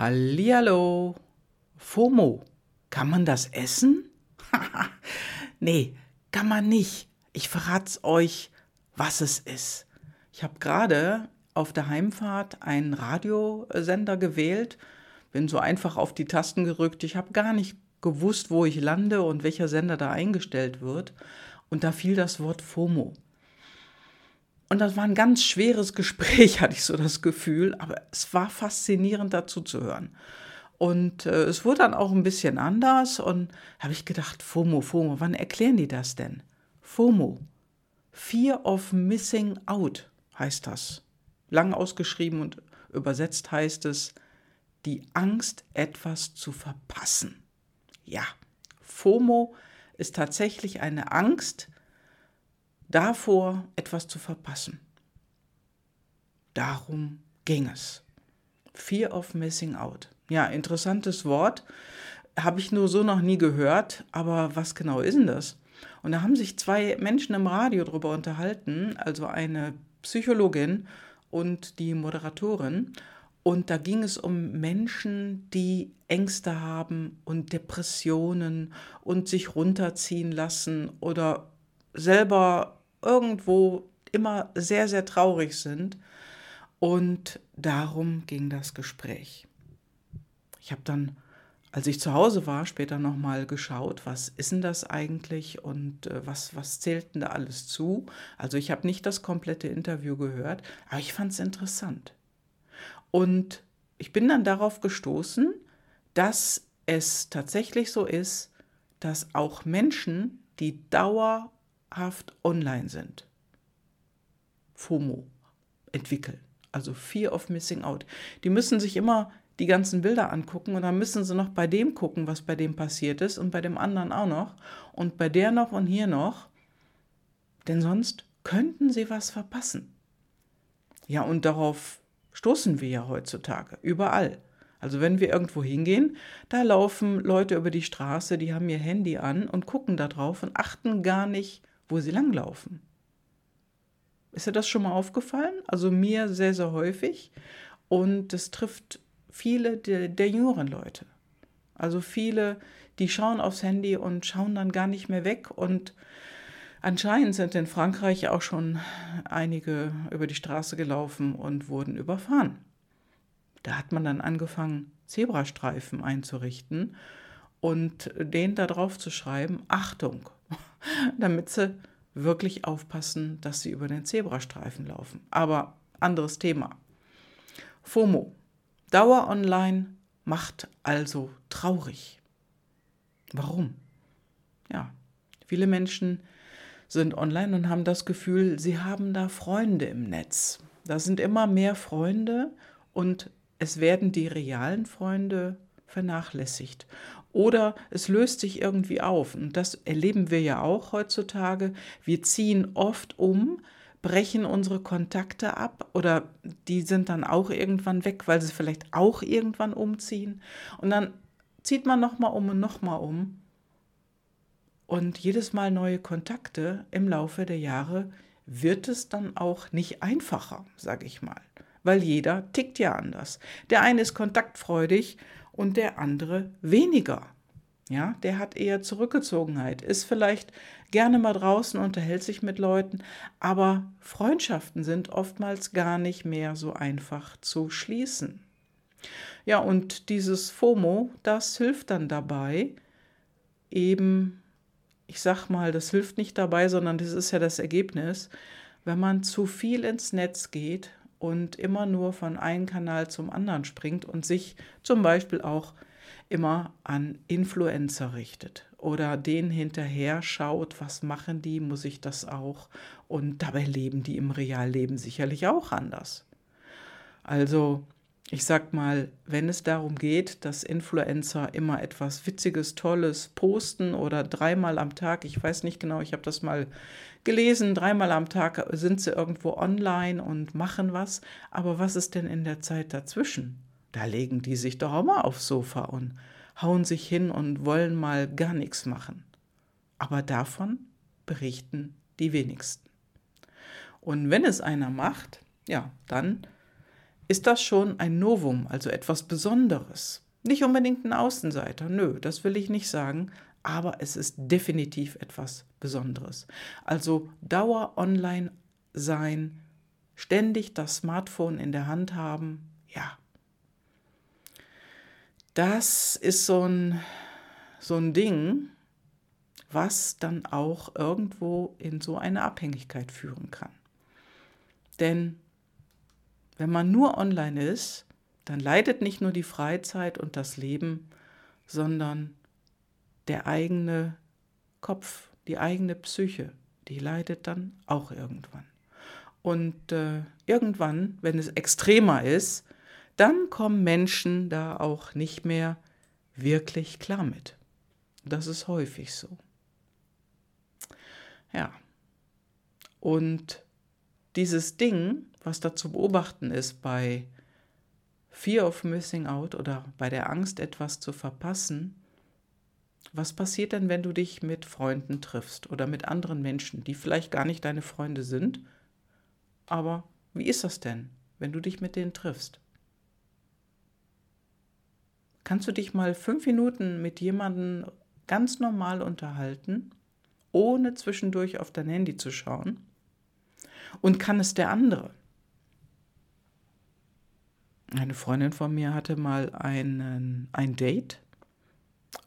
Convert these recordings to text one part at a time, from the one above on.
Hallihallo. FOMO. Kann man das essen? nee, kann man nicht. Ich verrat's euch, was es ist. Ich habe gerade auf der Heimfahrt einen Radiosender gewählt, bin so einfach auf die Tasten gerückt. Ich habe gar nicht gewusst, wo ich lande und welcher Sender da eingestellt wird. Und da fiel das Wort FOMO. Und das war ein ganz schweres Gespräch, hatte ich so das Gefühl, aber es war faszinierend dazu zu hören. Und äh, es wurde dann auch ein bisschen anders und habe ich gedacht, FOMO, FOMO, wann erklären die das denn? FOMO, Fear of Missing Out heißt das. Lang ausgeschrieben und übersetzt heißt es, die Angst, etwas zu verpassen. Ja, FOMO ist tatsächlich eine Angst davor, etwas zu verpassen. Darum ging es. Fear of Missing Out. Ja, interessantes Wort. Habe ich nur so noch nie gehört, aber was genau ist denn das? Und da haben sich zwei Menschen im Radio darüber unterhalten, also eine Psychologin und die Moderatorin. Und da ging es um Menschen, die Ängste haben und Depressionen und sich runterziehen lassen oder selber irgendwo immer sehr, sehr traurig sind. Und darum ging das Gespräch. Ich habe dann, als ich zu Hause war, später nochmal geschaut, was ist denn das eigentlich und äh, was, was zählt denn da alles zu? Also ich habe nicht das komplette Interview gehört, aber ich fand es interessant. Und ich bin dann darauf gestoßen, dass es tatsächlich so ist, dass auch Menschen, die dauerhaft online sind, FOMO entwickeln. Also Fear of Missing Out. Die müssen sich immer die ganzen Bilder angucken und dann müssen sie noch bei dem gucken, was bei dem passiert ist und bei dem anderen auch noch und bei der noch und hier noch. Denn sonst könnten sie was verpassen. Ja, und darauf stoßen wir ja heutzutage, überall. Also wenn wir irgendwo hingehen, da laufen Leute über die Straße, die haben ihr Handy an und gucken da drauf und achten gar nicht, wo sie langlaufen. Ist dir das schon mal aufgefallen? Also mir sehr, sehr häufig. Und das trifft viele der, der jüngeren Leute. Also viele, die schauen aufs Handy und schauen dann gar nicht mehr weg und Anscheinend sind in Frankreich auch schon einige über die Straße gelaufen und wurden überfahren. Da hat man dann angefangen, Zebrastreifen einzurichten und denen da drauf zu schreiben, Achtung, damit sie wirklich aufpassen, dass sie über den Zebrastreifen laufen. Aber anderes Thema. FOMO. Dauer online macht also traurig. Warum? Ja, viele Menschen sind online und haben das Gefühl, sie haben da Freunde im Netz. Da sind immer mehr Freunde und es werden die realen Freunde vernachlässigt. Oder es löst sich irgendwie auf. Und das erleben wir ja auch heutzutage. Wir ziehen oft um, brechen unsere Kontakte ab oder die sind dann auch irgendwann weg, weil sie vielleicht auch irgendwann umziehen. Und dann zieht man nochmal um und nochmal um und jedes Mal neue Kontakte im Laufe der Jahre wird es dann auch nicht einfacher, sage ich mal, weil jeder tickt ja anders. Der eine ist kontaktfreudig und der andere weniger. Ja, der hat eher Zurückgezogenheit, ist vielleicht gerne mal draußen, unterhält sich mit Leuten, aber Freundschaften sind oftmals gar nicht mehr so einfach zu schließen. Ja, und dieses FOMO, das hilft dann dabei, eben ich sag mal, das hilft nicht dabei, sondern das ist ja das Ergebnis, wenn man zu viel ins Netz geht und immer nur von einem Kanal zum anderen springt und sich zum Beispiel auch immer an Influencer richtet oder denen hinterher schaut, was machen die, muss ich das auch und dabei leben die im Realleben sicherlich auch anders. Also ich sag mal, wenn es darum geht, dass Influencer immer etwas Witziges, Tolles posten oder dreimal am Tag, ich weiß nicht genau, ich habe das mal gelesen, dreimal am Tag sind sie irgendwo online und machen was, aber was ist denn in der Zeit dazwischen? Da legen die sich doch auch mal aufs Sofa und hauen sich hin und wollen mal gar nichts machen. Aber davon berichten die wenigsten. Und wenn es einer macht, ja, dann ist das schon ein Novum, also etwas Besonderes. Nicht unbedingt ein Außenseiter, nö, das will ich nicht sagen, aber es ist definitiv etwas Besonderes. Also Dauer online sein, ständig das Smartphone in der Hand haben, ja. Das ist so ein, so ein Ding, was dann auch irgendwo in so eine Abhängigkeit führen kann. Denn wenn man nur online ist, dann leidet nicht nur die Freizeit und das Leben, sondern der eigene Kopf, die eigene Psyche, die leidet dann auch irgendwann. Und äh, irgendwann, wenn es extremer ist, dann kommen Menschen da auch nicht mehr wirklich klar mit. Das ist häufig so. Ja. Und dieses Ding, was da zu beobachten ist bei Fear of Missing Out oder bei der Angst, etwas zu verpassen, was passiert denn, wenn du dich mit Freunden triffst oder mit anderen Menschen, die vielleicht gar nicht deine Freunde sind? Aber wie ist das denn, wenn du dich mit denen triffst? Kannst du dich mal fünf Minuten mit jemandem ganz normal unterhalten, ohne zwischendurch auf dein Handy zu schauen? Und kann es der andere? Eine Freundin von mir hatte mal einen, ein Date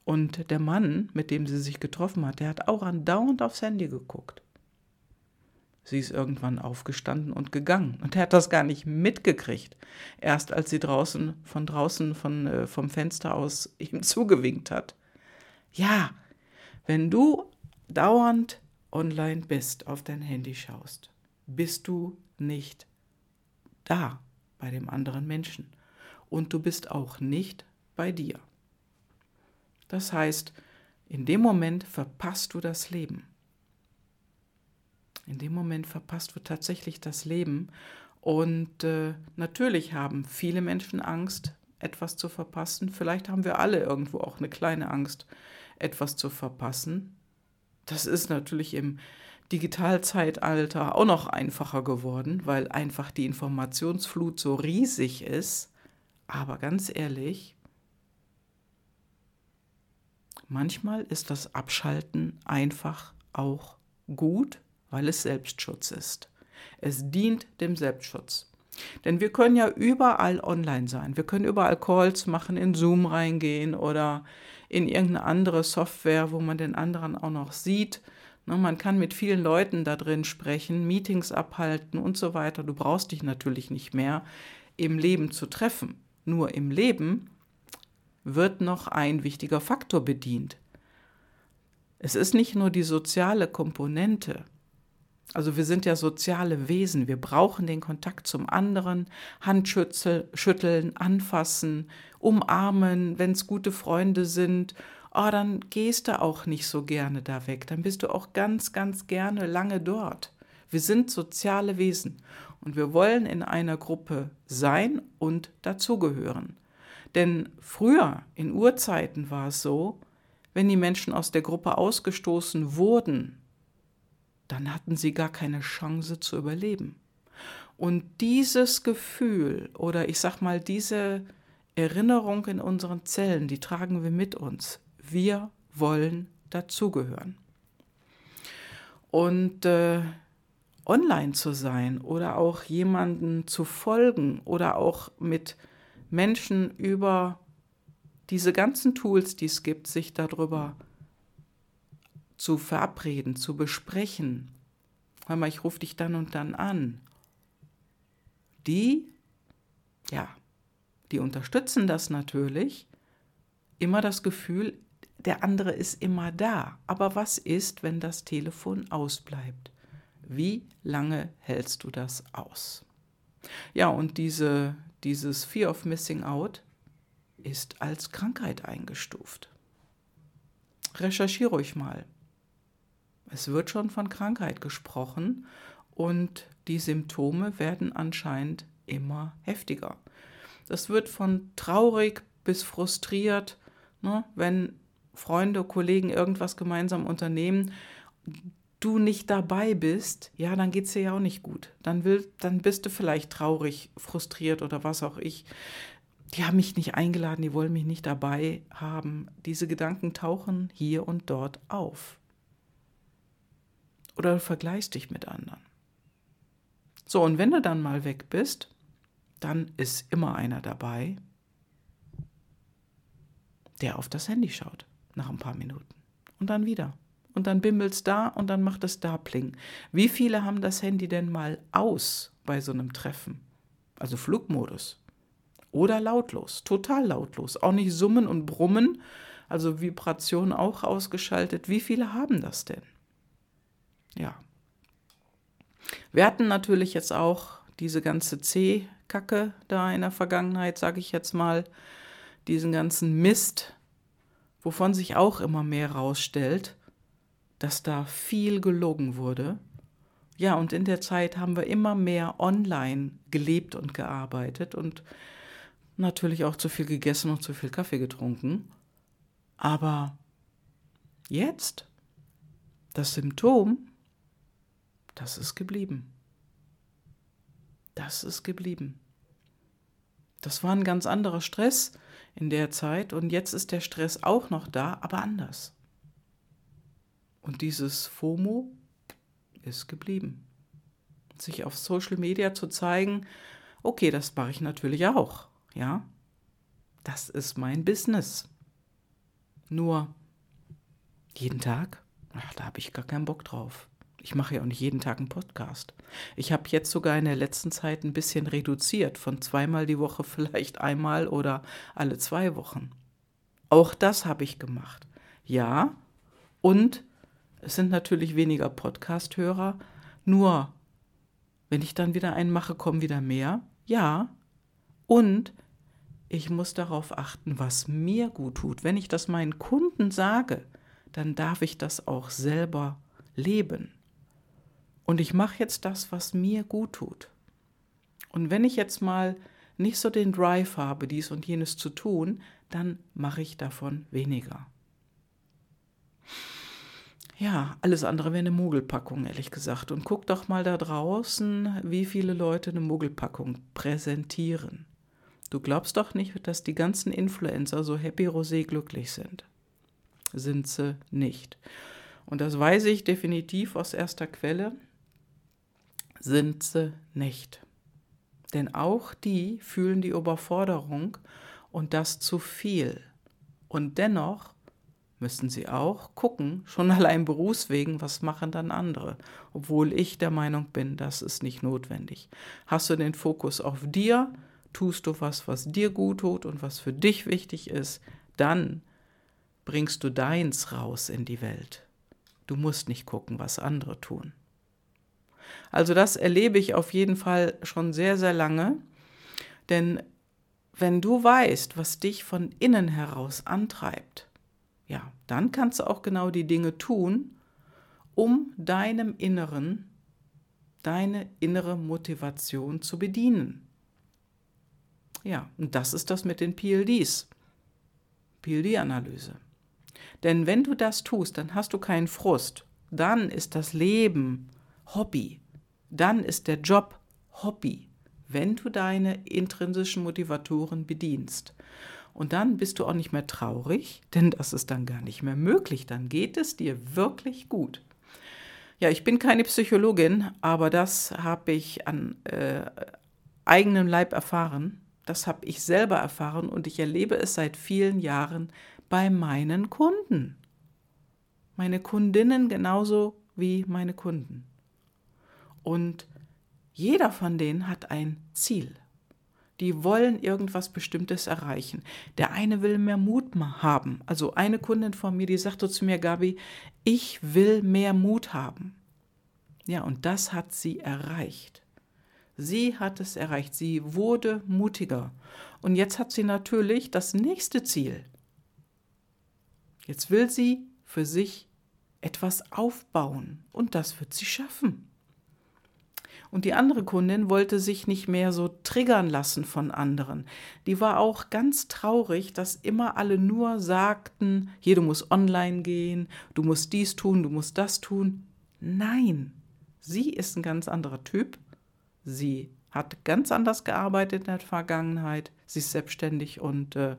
und der Mann, mit dem sie sich getroffen hat, der hat auch andauernd aufs Handy geguckt. Sie ist irgendwann aufgestanden und gegangen und er hat das gar nicht mitgekriegt. Erst als sie draußen von draußen von, äh, vom Fenster aus ihm zugewinkt hat. Ja, wenn du dauernd online bist, auf dein Handy schaust, bist du nicht da bei dem anderen Menschen. Und du bist auch nicht bei dir. Das heißt, in dem Moment verpasst du das Leben. In dem Moment verpasst du tatsächlich das Leben. Und äh, natürlich haben viele Menschen Angst, etwas zu verpassen. Vielleicht haben wir alle irgendwo auch eine kleine Angst, etwas zu verpassen. Das ist natürlich im Digitalzeitalter auch noch einfacher geworden, weil einfach die Informationsflut so riesig ist. Aber ganz ehrlich, manchmal ist das Abschalten einfach auch gut, weil es Selbstschutz ist. Es dient dem Selbstschutz. Denn wir können ja überall online sein. Wir können überall Calls machen, in Zoom reingehen oder in irgendeine andere Software, wo man den anderen auch noch sieht. Ne, man kann mit vielen Leuten da drin sprechen, Meetings abhalten und so weiter. Du brauchst dich natürlich nicht mehr im Leben zu treffen. Nur im Leben wird noch ein wichtiger Faktor bedient. Es ist nicht nur die soziale Komponente. Also wir sind ja soziale Wesen. Wir brauchen den Kontakt zum anderen, Handschütteln, anfassen, umarmen, wenn es gute Freunde sind oh, dann gehst du auch nicht so gerne da weg. Dann bist du auch ganz, ganz gerne lange dort. Wir sind soziale Wesen und wir wollen in einer Gruppe sein und dazugehören. Denn früher, in Urzeiten, war es so, wenn die Menschen aus der Gruppe ausgestoßen wurden, dann hatten sie gar keine Chance zu überleben. Und dieses Gefühl oder ich sag mal diese Erinnerung in unseren Zellen, die tragen wir mit uns. Wir wollen dazugehören. Und äh, online zu sein oder auch jemanden zu folgen oder auch mit Menschen über diese ganzen Tools, die es gibt, sich darüber zu verabreden, zu besprechen. Hör mal, ich rufe dich dann und dann an. Die, ja, die unterstützen das natürlich. Immer das Gefühl, der andere ist immer da. Aber was ist, wenn das Telefon ausbleibt? Wie lange hältst du das aus? Ja, und diese, dieses Fear of Missing Out ist als Krankheit eingestuft. Recherchiere ruhig mal. Es wird schon von Krankheit gesprochen und die Symptome werden anscheinend immer heftiger. Das wird von traurig bis frustriert, ne, wenn Freunde, Kollegen irgendwas gemeinsam unternehmen, du nicht dabei bist, ja, dann geht es dir ja auch nicht gut. Dann, will, dann bist du vielleicht traurig, frustriert oder was auch ich. Die haben mich nicht eingeladen, die wollen mich nicht dabei haben. Diese Gedanken tauchen hier und dort auf. Oder du vergleichst dich mit anderen. So, und wenn du dann mal weg bist, dann ist immer einer dabei, der auf das Handy schaut nach ein paar Minuten. Und dann wieder. Und dann bimmelt es da und dann macht es da Pling. Wie viele haben das Handy denn mal aus bei so einem Treffen? Also Flugmodus. Oder lautlos, total lautlos. Auch nicht summen und brummen, also Vibration auch ausgeschaltet. Wie viele haben das denn? Ja. Wir hatten natürlich jetzt auch diese ganze C-Kacke da in der Vergangenheit, sage ich jetzt mal, diesen ganzen Mist, wovon sich auch immer mehr rausstellt, dass da viel gelogen wurde. Ja, und in der Zeit haben wir immer mehr online gelebt und gearbeitet und natürlich auch zu viel gegessen und zu viel Kaffee getrunken. Aber jetzt, das Symptom, das ist geblieben. Das ist geblieben. Das war ein ganz anderer Stress in der Zeit und jetzt ist der Stress auch noch da, aber anders. Und dieses FOMO ist geblieben. Sich auf Social Media zu zeigen, okay, das mache ich natürlich auch, ja. Das ist mein Business. Nur jeden Tag, ach, da habe ich gar keinen Bock drauf. Ich mache ja auch nicht jeden Tag einen Podcast. Ich habe jetzt sogar in der letzten Zeit ein bisschen reduziert, von zweimal die Woche vielleicht einmal oder alle zwei Wochen. Auch das habe ich gemacht. Ja, und es sind natürlich weniger Podcast-Hörer, nur wenn ich dann wieder einen mache, kommen wieder mehr. Ja, und ich muss darauf achten, was mir gut tut. Wenn ich das meinen Kunden sage, dann darf ich das auch selber leben. Und ich mache jetzt das, was mir gut tut. Und wenn ich jetzt mal nicht so den Drive habe, dies und jenes zu tun, dann mache ich davon weniger. Ja, alles andere wäre eine Mogelpackung, ehrlich gesagt. Und guck doch mal da draußen, wie viele Leute eine Mogelpackung präsentieren. Du glaubst doch nicht, dass die ganzen Influencer so happy rosé glücklich sind. Sind sie nicht. Und das weiß ich definitiv aus erster Quelle sind sie nicht. Denn auch die fühlen die Überforderung und das zu viel. Und dennoch müssen sie auch gucken, schon allein berufswegen, was machen dann andere, obwohl ich der Meinung bin, das ist nicht notwendig. Hast du den Fokus auf dir, tust du was, was dir gut tut und was für dich wichtig ist, dann bringst du deins raus in die Welt. Du musst nicht gucken, was andere tun. Also das erlebe ich auf jeden Fall schon sehr, sehr lange. Denn wenn du weißt, was dich von innen heraus antreibt, ja, dann kannst du auch genau die Dinge tun, um deinem Inneren, deine innere Motivation zu bedienen. Ja, und das ist das mit den PLDs. PLD-Analyse. Denn wenn du das tust, dann hast du keinen Frust. Dann ist das Leben Hobby dann ist der Job Hobby, wenn du deine intrinsischen Motivatoren bedienst. Und dann bist du auch nicht mehr traurig, denn das ist dann gar nicht mehr möglich. Dann geht es dir wirklich gut. Ja, ich bin keine Psychologin, aber das habe ich an äh, eigenem Leib erfahren. Das habe ich selber erfahren und ich erlebe es seit vielen Jahren bei meinen Kunden. Meine Kundinnen genauso wie meine Kunden. Und jeder von denen hat ein Ziel. Die wollen irgendwas Bestimmtes erreichen. Der eine will mehr Mut haben. Also eine Kundin von mir, die sagte zu mir, Gabi, ich will mehr Mut haben. Ja, und das hat sie erreicht. Sie hat es erreicht. Sie wurde mutiger. Und jetzt hat sie natürlich das nächste Ziel. Jetzt will sie für sich etwas aufbauen. Und das wird sie schaffen. Und die andere Kundin wollte sich nicht mehr so triggern lassen von anderen. Die war auch ganz traurig, dass immer alle nur sagten, hier, du musst online gehen, du musst dies tun, du musst das tun. Nein, sie ist ein ganz anderer Typ. Sie hat ganz anders gearbeitet in der Vergangenheit. Sie ist selbstständig und äh,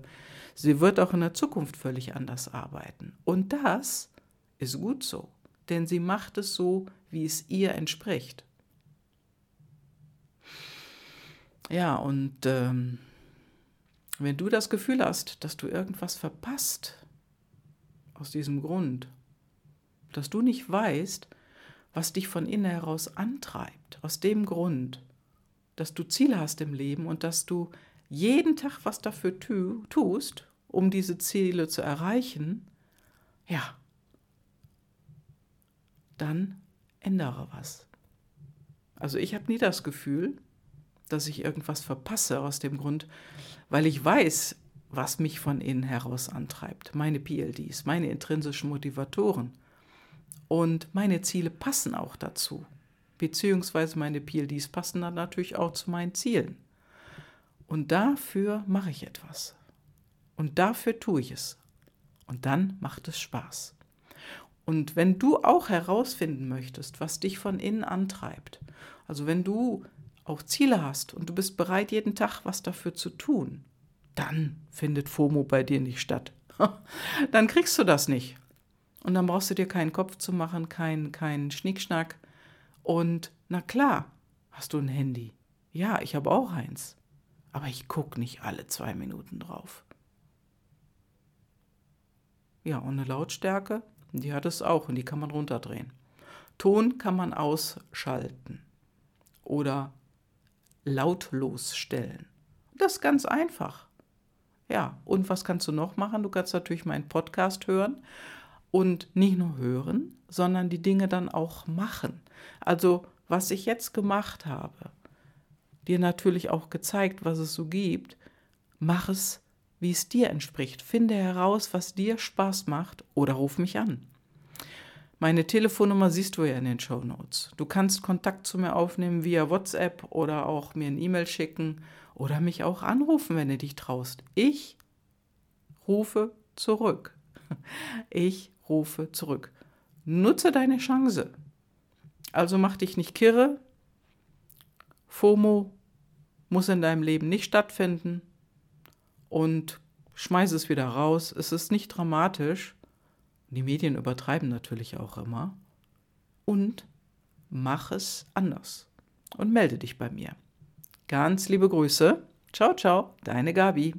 sie wird auch in der Zukunft völlig anders arbeiten. Und das ist gut so, denn sie macht es so, wie es ihr entspricht. Ja, und ähm, wenn du das Gefühl hast, dass du irgendwas verpasst, aus diesem Grund, dass du nicht weißt, was dich von innen heraus antreibt, aus dem Grund, dass du Ziele hast im Leben und dass du jeden Tag was dafür tu, tust, um diese Ziele zu erreichen, ja, dann ändere was. Also ich habe nie das Gefühl, dass ich irgendwas verpasse aus dem Grund, weil ich weiß, was mich von innen heraus antreibt. Meine PLDs, meine intrinsischen Motivatoren. Und meine Ziele passen auch dazu. Beziehungsweise meine PLDs passen dann natürlich auch zu meinen Zielen. Und dafür mache ich etwas. Und dafür tue ich es. Und dann macht es Spaß. Und wenn du auch herausfinden möchtest, was dich von innen antreibt, also wenn du auch Ziele hast und du bist bereit, jeden Tag was dafür zu tun, dann findet FOMO bei dir nicht statt. dann kriegst du das nicht. Und dann brauchst du dir keinen Kopf zu machen, keinen kein Schnickschnack. Und na klar, hast du ein Handy. Ja, ich habe auch eins. Aber ich gucke nicht alle zwei Minuten drauf. Ja, und eine Lautstärke, die hat es auch und die kann man runterdrehen. Ton kann man ausschalten oder lautlos stellen. Das ist ganz einfach. Ja, und was kannst du noch machen? Du kannst natürlich meinen Podcast hören und nicht nur hören, sondern die Dinge dann auch machen. Also, was ich jetzt gemacht habe, dir natürlich auch gezeigt, was es so gibt, mach es, wie es dir entspricht. Finde heraus, was dir Spaß macht oder ruf mich an. Meine Telefonnummer siehst du ja in den Show Notes. Du kannst Kontakt zu mir aufnehmen via WhatsApp oder auch mir ein E-Mail schicken oder mich auch anrufen, wenn du dich traust. Ich rufe zurück. Ich rufe zurück. Nutze deine Chance. Also mach dich nicht kirre. FOMO muss in deinem Leben nicht stattfinden. Und schmeiß es wieder raus. Es ist nicht dramatisch. Die Medien übertreiben natürlich auch immer. Und mach es anders. Und melde dich bei mir. Ganz liebe Grüße. Ciao, ciao, deine Gabi.